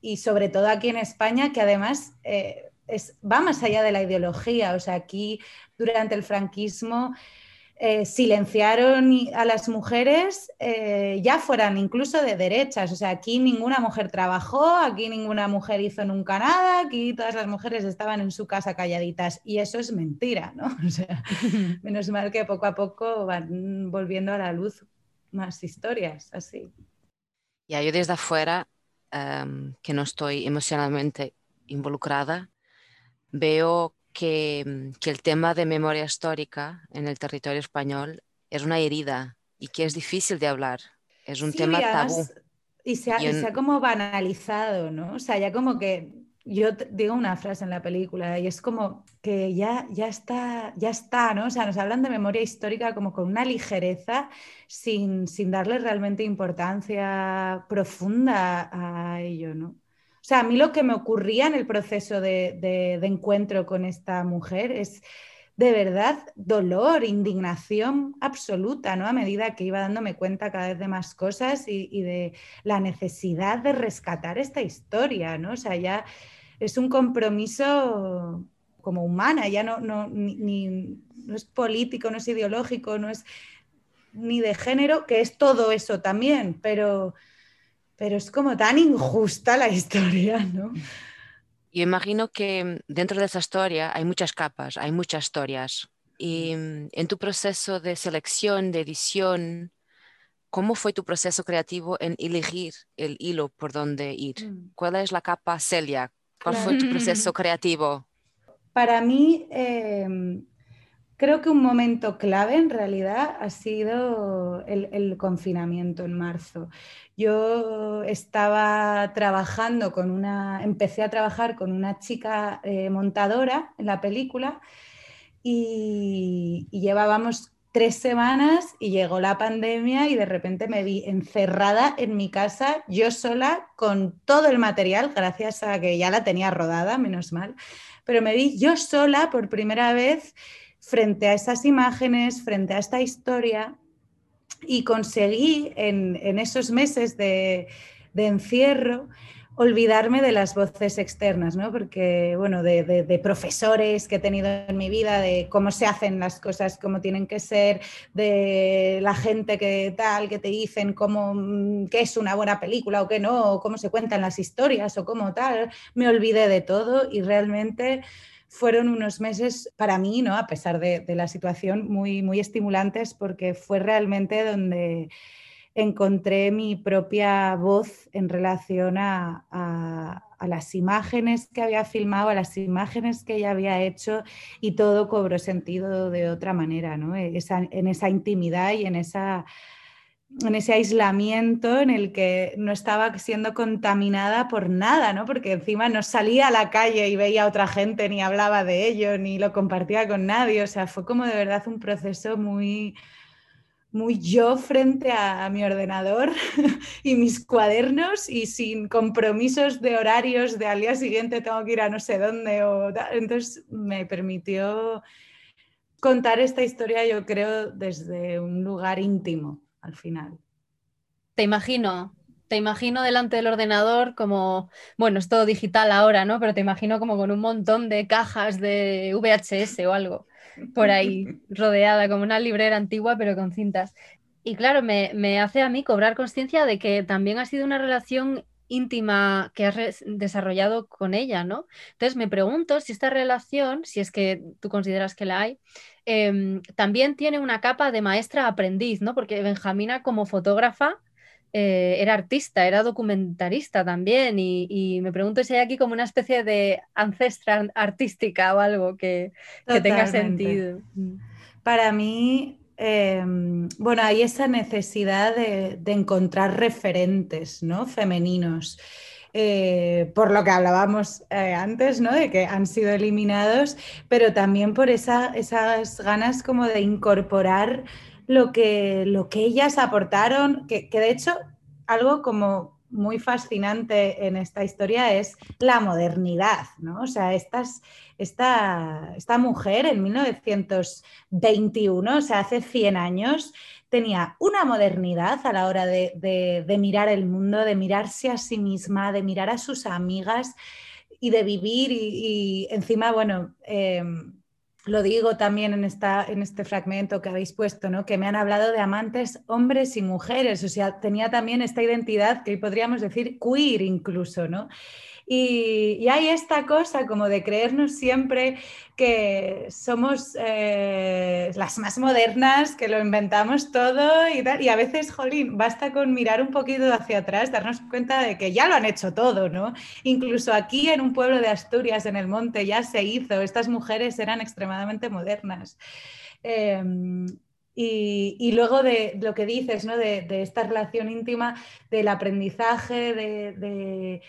y sobre todo aquí en España, que además eh, es, va más allá de la ideología. O sea, aquí durante el franquismo eh, silenciaron a las mujeres, eh, ya fueran incluso de derechas. O sea, aquí ninguna mujer trabajó, aquí ninguna mujer hizo nunca nada, aquí todas las mujeres estaban en su casa calladitas. Y eso es mentira, ¿no? O sea, menos mal que poco a poco van volviendo a la luz más historias así. Ya, yo desde afuera, em, que no estoy emocionalmente involucrada, veo Mm, que, el tema de memoria histórica en el territorio español es una herida y que es difícil de hablar. Es un tema tabú. Y se, ha, como banalizado, ¿no? O sea, ya como que yo digo una frase en la película y es como que ya, ya, está, ya está, ¿no? O sea, nos hablan de memoria histórica como con una ligereza sin, sin darle realmente importancia profunda a ello, ¿no? O sea, a mí lo que me ocurría en el proceso de, encuentro con esta mujer es de verdad dolor, indignación absoluta, ¿no? A medida que iba dándome cuenta cada vez de más cosas y, de la necesidad de rescatar esta historia, ¿no? O sea, ya es un compromiso como humana, ya no, no, no es político, no es ideológico, no es ni de género, que es todo eso también, pero pero es como tan injusta la historia, ¿no? Yo imagino que dentro de esa historia hay muchas capas, hay muchas historias. Y mm, en tu proceso de selección, de edición, ¿cómo fue tu proceso creativo en elegir el hilo por donde ir? Mm. ¿Cuál es la capa Celia? ¿Cuál fue tu proceso creativo? Para mí, em, creo que un momento clave en realidad ha sido el confinamiento en marzo. Yo estaba trabajando con una, empecé a trabajar con una chica eh, montadora en la película y, llevábamos tres semanas y llegó la pandemia y de repente me vi encerrada en mi casa, yo sola, con todo el material, gracias a que ya la tenía rodada, menos mal, pero me vi yo sola por primera vez frente a esas imágenes, frente a esta historia y conseguí en, esos meses de, encierro olvidarme de las voces externas, ¿no? Porque, bueno, de, profesores que he tenido en mi vida, de cómo se hacen las cosas, cómo tienen que ser, de la gente que tal, que te dicen cómo, mm, qué es una buena película o qué no, o cómo se cuentan las historias o cómo tal, me olvidé de todo y realmente fueron unos meses para mí, ¿no? a pesar de, la situación, muy, muy estimulantes porque fue realmente donde encontré mi propia voz en relación a, las imágenes que había filmado, a las imágenes que ella había hecho y todo cobró sentido de otra manera, ¿no? en esa intimidad y en esa en ese aislamiento en el que no estaba siendo contaminada por nada, ¿no? Porque encima no salía a la calle y veía a otra gente, ni hablaba de ello, ni lo compartía con nadie. O sea, fue como de verdad un proceso muy, muy yo frente a, mi ordenador y mis cuadernos y sin compromisos de horarios de al día siguiente tengo que ir a no sé dónde. O Entonces me permitió contar esta historia, yo creo, desde un lugar íntimo al final. Te imagino, te imagino delante del ordenador como, bueno, es todo digital ahora, ¿no? Pero te imagino como con un montón de cajas de VHS o algo por ahí, rodeada como una librera antigua, pero con cintas. Y claro, me, me hace a mí cobrar conciencia de que también ha sido una relación íntima que has desarrollado con ella, ¿no? Entonces me pregunto si esta relación, si es que tú consideras que la hay, Em, también tiene una capa de maestra aprendiz, ¿no? Porque Benjamina como fotógrafa eh, era artista, era documentarista también y, me pregunto si hay aquí como una especie de ancestra artística o algo que, tenga sentido. Mm. Para mí, em, bueno, hay esa necesidad de, de encontrar referentes ¿no? femeninos. Eh, por lo que hablábamos eh, antes, ¿no? De que han sido eliminados, pero también por esas ganas como de incorporar lo que, lo que ellas aportaron, que, de hecho algo como muy fascinante en esta historia es la modernidad, ¿no? O sea, esta, esta mujer en 1921, o sea, hace 100 años, tenía una modernidad a la hora de, mirar el mundo, de mirarse a sí misma, de mirar a sus amigas y de vivir y, encima, bueno, em, lo digo también en, esta, en este fragmento que habéis puesto, ¿no? que me han hablado de amantes hombres y mujeres, o sea, tenía también esta identidad que podríamos decir queer incluso, ¿no? Y, hay esta cosa como de creernos siempre que somos eh, las más modernas, que lo inventamos todo y tal. Y a veces, jolín, basta con mirar un poquito hacia atrás, darnos cuenta de que ya lo han hecho todo, ¿no? Incluso aquí en un pueblo de Asturias, en el monte, ya se hizo. Estas mujeres eran extremadamente modernas. Em, y, luego de lo que dices, ¿no? de, esta relación íntima, del aprendizaje, de,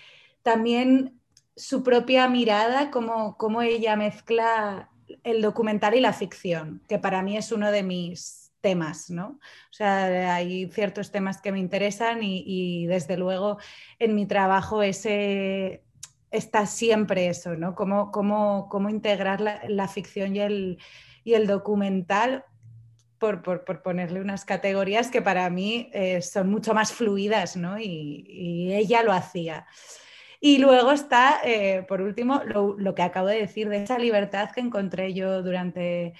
también su propia mirada, cómo, ella mezcla el documental y la ficción, que para mí es uno de mis temas, ¿no? O sea, hay ciertos temas que me interesan y, desde luego en mi trabajo ese está siempre eso, ¿no? Cómo, cómo, cómo integrar la, ficción y el, y el documental por, por, ponerle unas categorías que para mí eh, son mucho más fluidas, ¿no? Y ella lo hacía. Y luego está, eh, por último, lo, que acabo de decir, de esa libertad que encontré yo durante,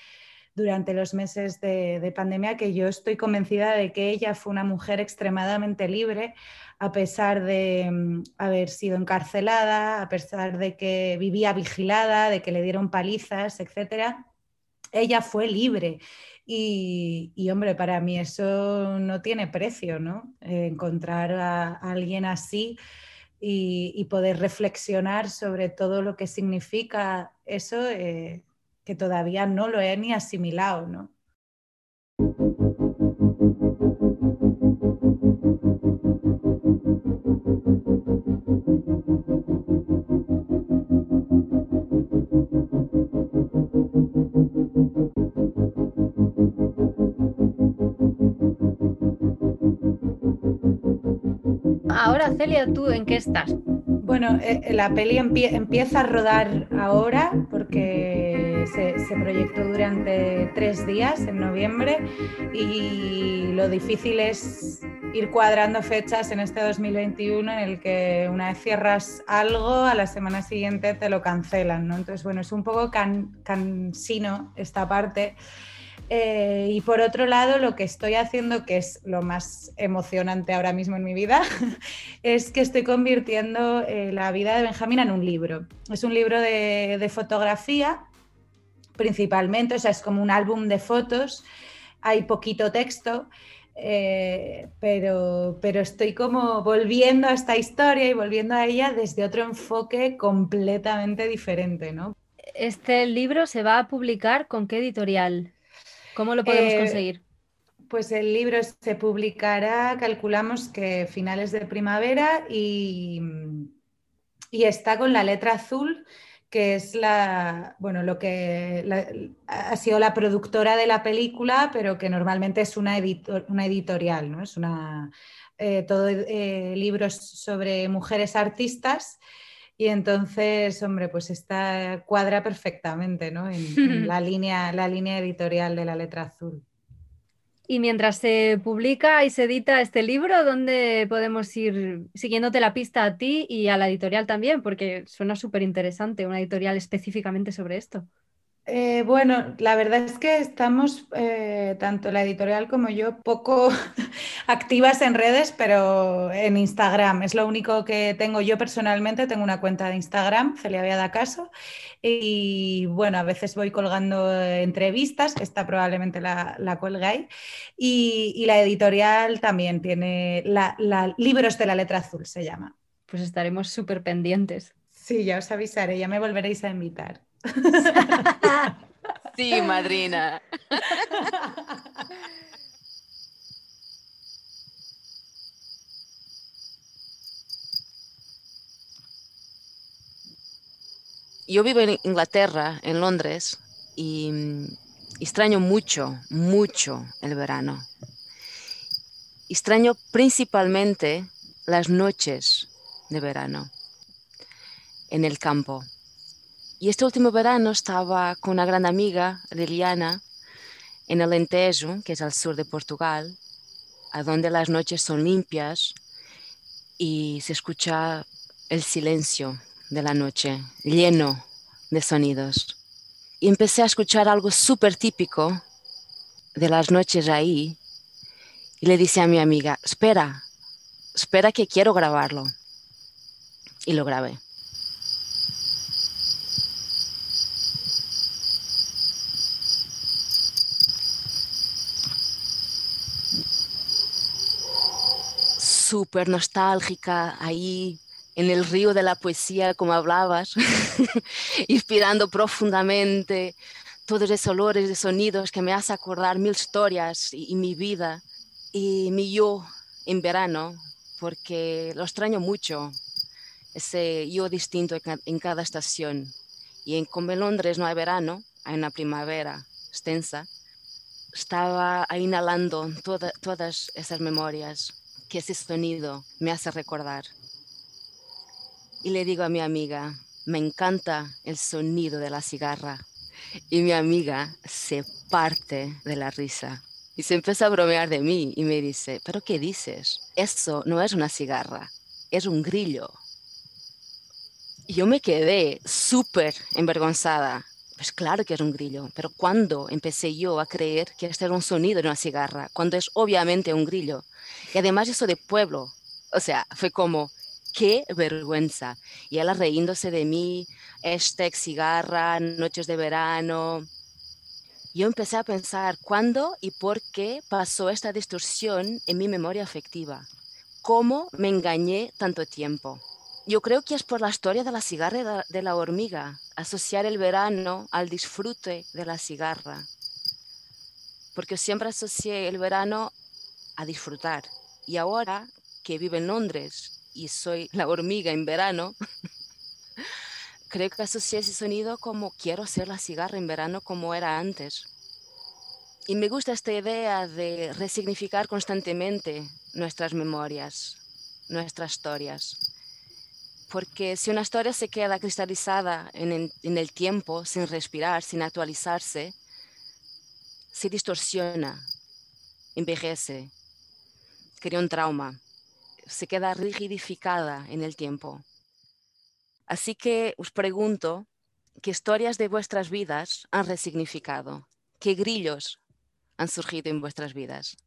durante los meses de, pandemia, que yo estoy convencida de que ella fue una mujer extremadamente libre, a pesar de mm, haber sido encarcelada, a pesar de que vivía vigilada, de que le dieron palizas, etc. Ella fue libre. Y, hombre, para mí eso no tiene precio, ¿no? encontrar a alguien así y, poder reflexionar sobre todo lo que significa eso eh, que todavía no lo he ni asimilado, ¿no? Ahora, Celia, ¿tú en qué estás? Bueno, eh, eh, la peli empieza a rodar ahora porque se, proyectó durante tres días en noviembre y lo difícil es ir cuadrando fechas en este 2021 en el que una vez cierras algo, a la semana siguiente te lo cancelan, ¿no? Entonces, bueno, es un poco cansino esta parte. Eh, y por otro lado, lo que estoy haciendo, que es lo más emocionante ahora mismo en mi vida, es que estoy convirtiendo eh, la vida de Benjamín en un libro. Es un libro de, fotografía, principalmente, o sea, es como un álbum de fotos, hay poquito texto. Eh, pero, pero estoy como volviendo a esta historia y volviendo a ella desde otro enfoque completamente diferente, ¿no? ¿Este libro se va a publicar con qué editorial? ¿Cómo lo podemos Eh, conseguir? Pues el libro se publicará, calculamos que finales de primavera y, y está con la letra azul, que es la, bueno, lo que la- ha sido la productora de la película, pero que normalmente es una, edito- una editorial, ¿no? Es una, eh, todo eh, libros sobre mujeres artistas. Y entonces, hombre, pues está cuadra perfectamente, ¿no? En, en la línea, la línea editorial de la letra azul. Y mientras se publica y se edita este libro, ¿dónde podemos ir siguiéndote la pista a ti y a la editorial también? Porque suena súper interesante, una editorial específicamente sobre esto. Eh, bueno, la verdad es que estamos, eh, tanto la editorial como yo, poco activas en redes, pero en Instagram. Es lo único que tengo yo personalmente. Tengo una cuenta de Instagram, Celia Viada Caso, y bueno, a veces voy colgando entrevistas, esta probablemente la, la ahí. Y, y la editorial también tiene la, la- Libros de la Letra Azul, se llama. Pues estaremos súper pendientes. Sí, ya os avisaré, ya me volveréis a invitar. Sí, madrina. Yo vivo en Inglaterra, en Londres, y mm, extraño mucho, mucho el verano. Extraño principalmente las noches de verano en el campo. Y este último verano estaba con una gran amiga, Liliana, en el Alentejo, que es al sur de Portugal, a donde las noches son limpias y se escucha el silencio de la noche, lleno de sonidos. Y empecé a escuchar algo súper típico de las noches ahí y le dije a mi amiga, espera, espera que quiero grabarlo. Y lo grabé. Súper nostálgica ahí en el río de la poesía, como hablabas, inspirando profundamente todos esos olores y sonidos que me hace acordar mil historias y, mi vida y mi yo en verano, porque lo extraño mucho, ese yo distinto en ca- en cada estación. Y en, como en Londres no hay verano, hay una primavera extensa, estaba inhalando toda- todas esas memorias que ese sonido me hace recordar. Y le digo a mi amiga, me encanta el sonido de la cigarra. Y mi amiga se parte de la risa y se empieza a bromear de mí y me dice, ¿pero qué dices? Eso no es una cigarra, es un grillo. Y yo me quedé súper envergonzada. Pues claro que es un grillo, pero ¿cuándo empecé yo a creer que este era un sonido de una cigarra? Cuando es obviamente un grillo. Y además eso de pueblo. O sea, fue como, qué vergüenza. Y ella reíndose de mí, hashtag cigarra, noches de verano. Yo empecé a pensar cuándo y por qué pasó esta distorsión en mi memoria afectiva. ¿Cómo me engañé tanto tiempo? Yo creo que es por la historia de la cigarra y de la- hormiga, asociar el verano al disfrute de la cigarra. Porque siempre asocié el verano a disfrutar. Y ahora que vivo en Londres y soy la hormiga en verano, creo que asocié ese sonido como quiero hacer la cigarra en verano como era antes. Y me gusta esta idea de resignificar constantemente nuestras memorias, nuestras historias. Porque si una historia se queda cristalizada en el, en el tiempo, sin respirar, sin actualizarse, se distorsiona, envejece, crea un trauma, se queda rigidificada en el tiempo. Así que os pregunto, ¿qué historias de vuestras vidas han resignificado? ¿Qué grillos han surgido en vuestras vidas?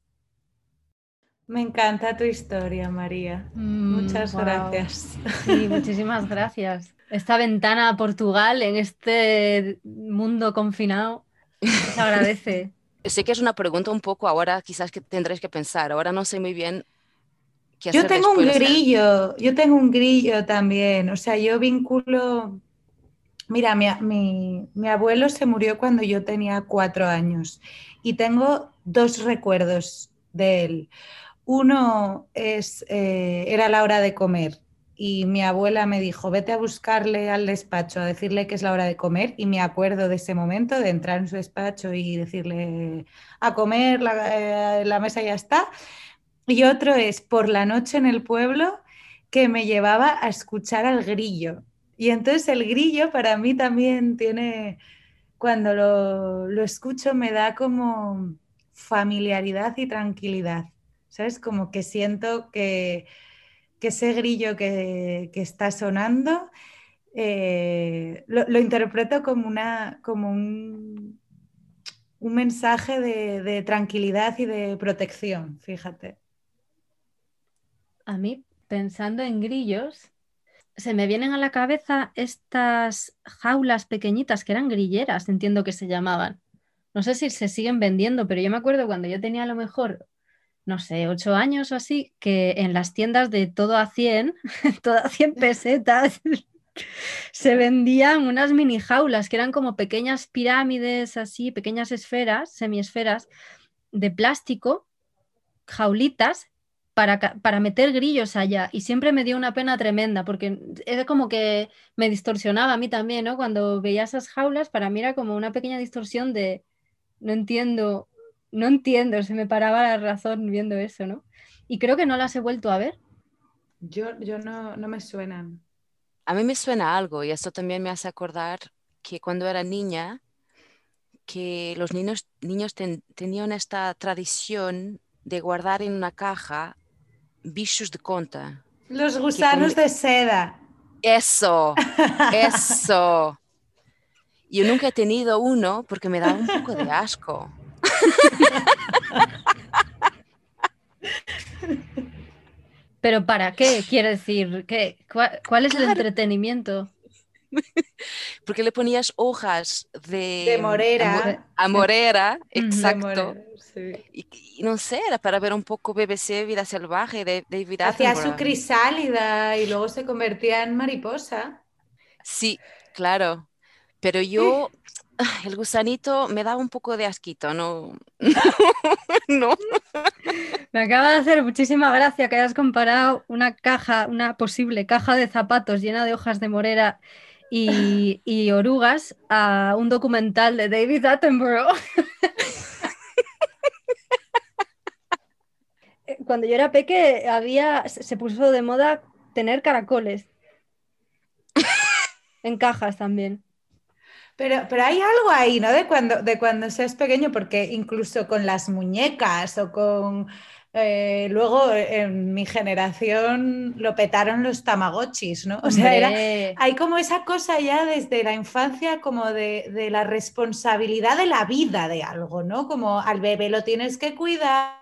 Me encanta tu historia, María. Mm, Muchas gracias. Sí, muchísimas gracias. Esta ventana a Portugal en este mundo confinado se agradece. Sé que es una pregunta un poco ahora, quizás que tendréis que pensar. Ahora no sé muy bien qué Yo hacer tengo un grillo, yo tengo un grillo también. O sea, yo vinculo. Mira, mi, mi- mi abuelo se murió cuando yo tenía cuatro años y tengo dos recuerdos de él. Uno es, eh, era la hora de comer y mi abuela me dijo, vete a buscarle al despacho, a decirle que es la hora de comer y me acuerdo de ese momento de entrar en su despacho y decirle a comer, la, eh, la mesa ya está. Y otro es por la noche en el pueblo que me llevaba a escuchar al grillo. Y entonces el grillo para mí también tiene, cuando lo, lo escucho me da como familiaridad y tranquilidad. ¿Sabes? Como que siento que, que ese grillo que, que está sonando eh, lo, lo interpreto como, una, como un, un mensaje de, de tranquilidad y de protección, fíjate. A mí, pensando en grillos, se me vienen a la cabeza estas jaulas pequeñitas que eran grilleras, entiendo que se llamaban. No sé si se siguen vendiendo, pero yo me acuerdo cuando yo tenía a lo mejor, no sé, ocho años o así, que en las tiendas de todo a 100, todo a 100 pesetas, se vendían unas mini jaulas que eran como pequeñas pirámides, así, pequeñas esferas, semiesferas de plástico, jaulitas para, para meter grillos allá. Y siempre me dio una pena tremenda, porque era como que me distorsionaba a mí también, ¿no? Cuando veía esas jaulas, para mí era como una pequeña distorsión de, no entiendo, no entiendo, se me paraba la razón viendo eso, ¿no? Y creo que no las he vuelto a ver. Yo, yo no, no me suenan. A mí me suena algo y esto también me hace acordar que cuando era niña, que los niños, niños ten- tenían esta tradición de guardar en una caja bichos de conta. Los gusanos con- de seda. Eso, eso. Yo nunca he tenido uno porque me da un poco de asco. Pero ¿para qué? Quiere decir, ¿qué? ¿Cuál, cuál es el entretenimiento? Porque le ponías hojas de, De morera. exacto. morera, sí. Y, y no sé, era para ver un poco BBC Vida Salvaje de David Hacía su crisálida y luego se convertía en mariposa. Sí, claro. Pero yo, el gusanito me daba un poco de asquito, no. no. Me acaba de hacer muchísima gracia que hayas comparado una caja, una posible caja de zapatos llena de hojas de morera y, orugas a un documental de David Attenborough. Cuando yo era peque había, se puso de moda tener caracoles en cajas también. Pero, pero hay algo ahí, ¿no? De cuando, de cuando seas pequeño, porque incluso con las muñecas o con... eh, luego en mi generación lo petaron los tamagotchis, ¿no? O sea, era, hay como esa cosa ya desde la infancia como de, de la responsabilidad de la vida de algo, ¿no? Como al bebé lo tienes que cuidar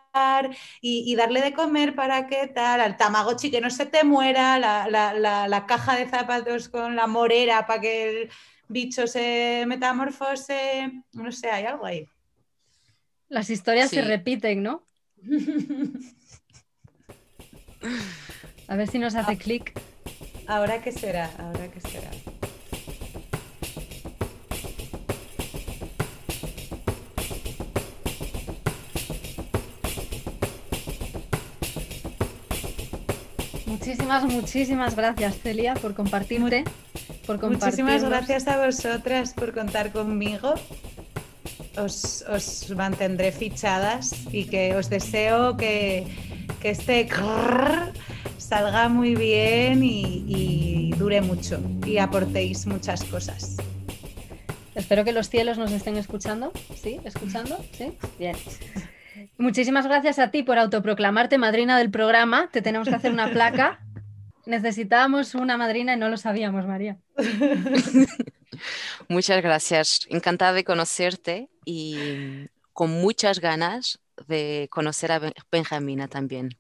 y, y darle de comer para que tal, al tamagotchi que no se te muera, la, la- la- la caja de zapatos con la morera para que el bicho se metamorfose, no sé, hay algo ahí. las historias se repiten, ¿no? A ver si nos hace clic. Ahora qué será, ahora qué será. Muchísimas, muchísimas gracias, Celia, por compartirte. Por Muchísimas gracias a vosotras por contar conmigo. Os, os mantendré fichadas y que os deseo que, que este crrr salga muy bien y, y dure mucho y aportéis muchas cosas. Espero que los cielos nos estén escuchando. ¿Sí? ¿Escuchando? ¿Sí? Bien. Muchísimas gracias a ti por autoproclamarte madrina del programa. Te tenemos que hacer una placa. Necesitábamos una madrina y no lo sabíamos, María. Muchas gracias. Encantada de conocerte y con muchas ganas de conocer a Ben- Benjamina también.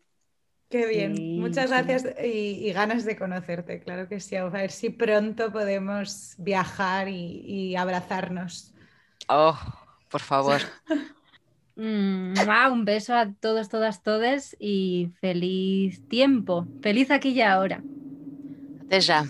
Qué bien, Sí, muchas sí. gracias y, y ganas de conocerte, claro que sí. A ver si pronto podemos viajar y, y abrazarnos. Oh, por favor. Mm, un beso a todos, todas, todes y feliz tiempo. Feliz aquí y ahora. Até já.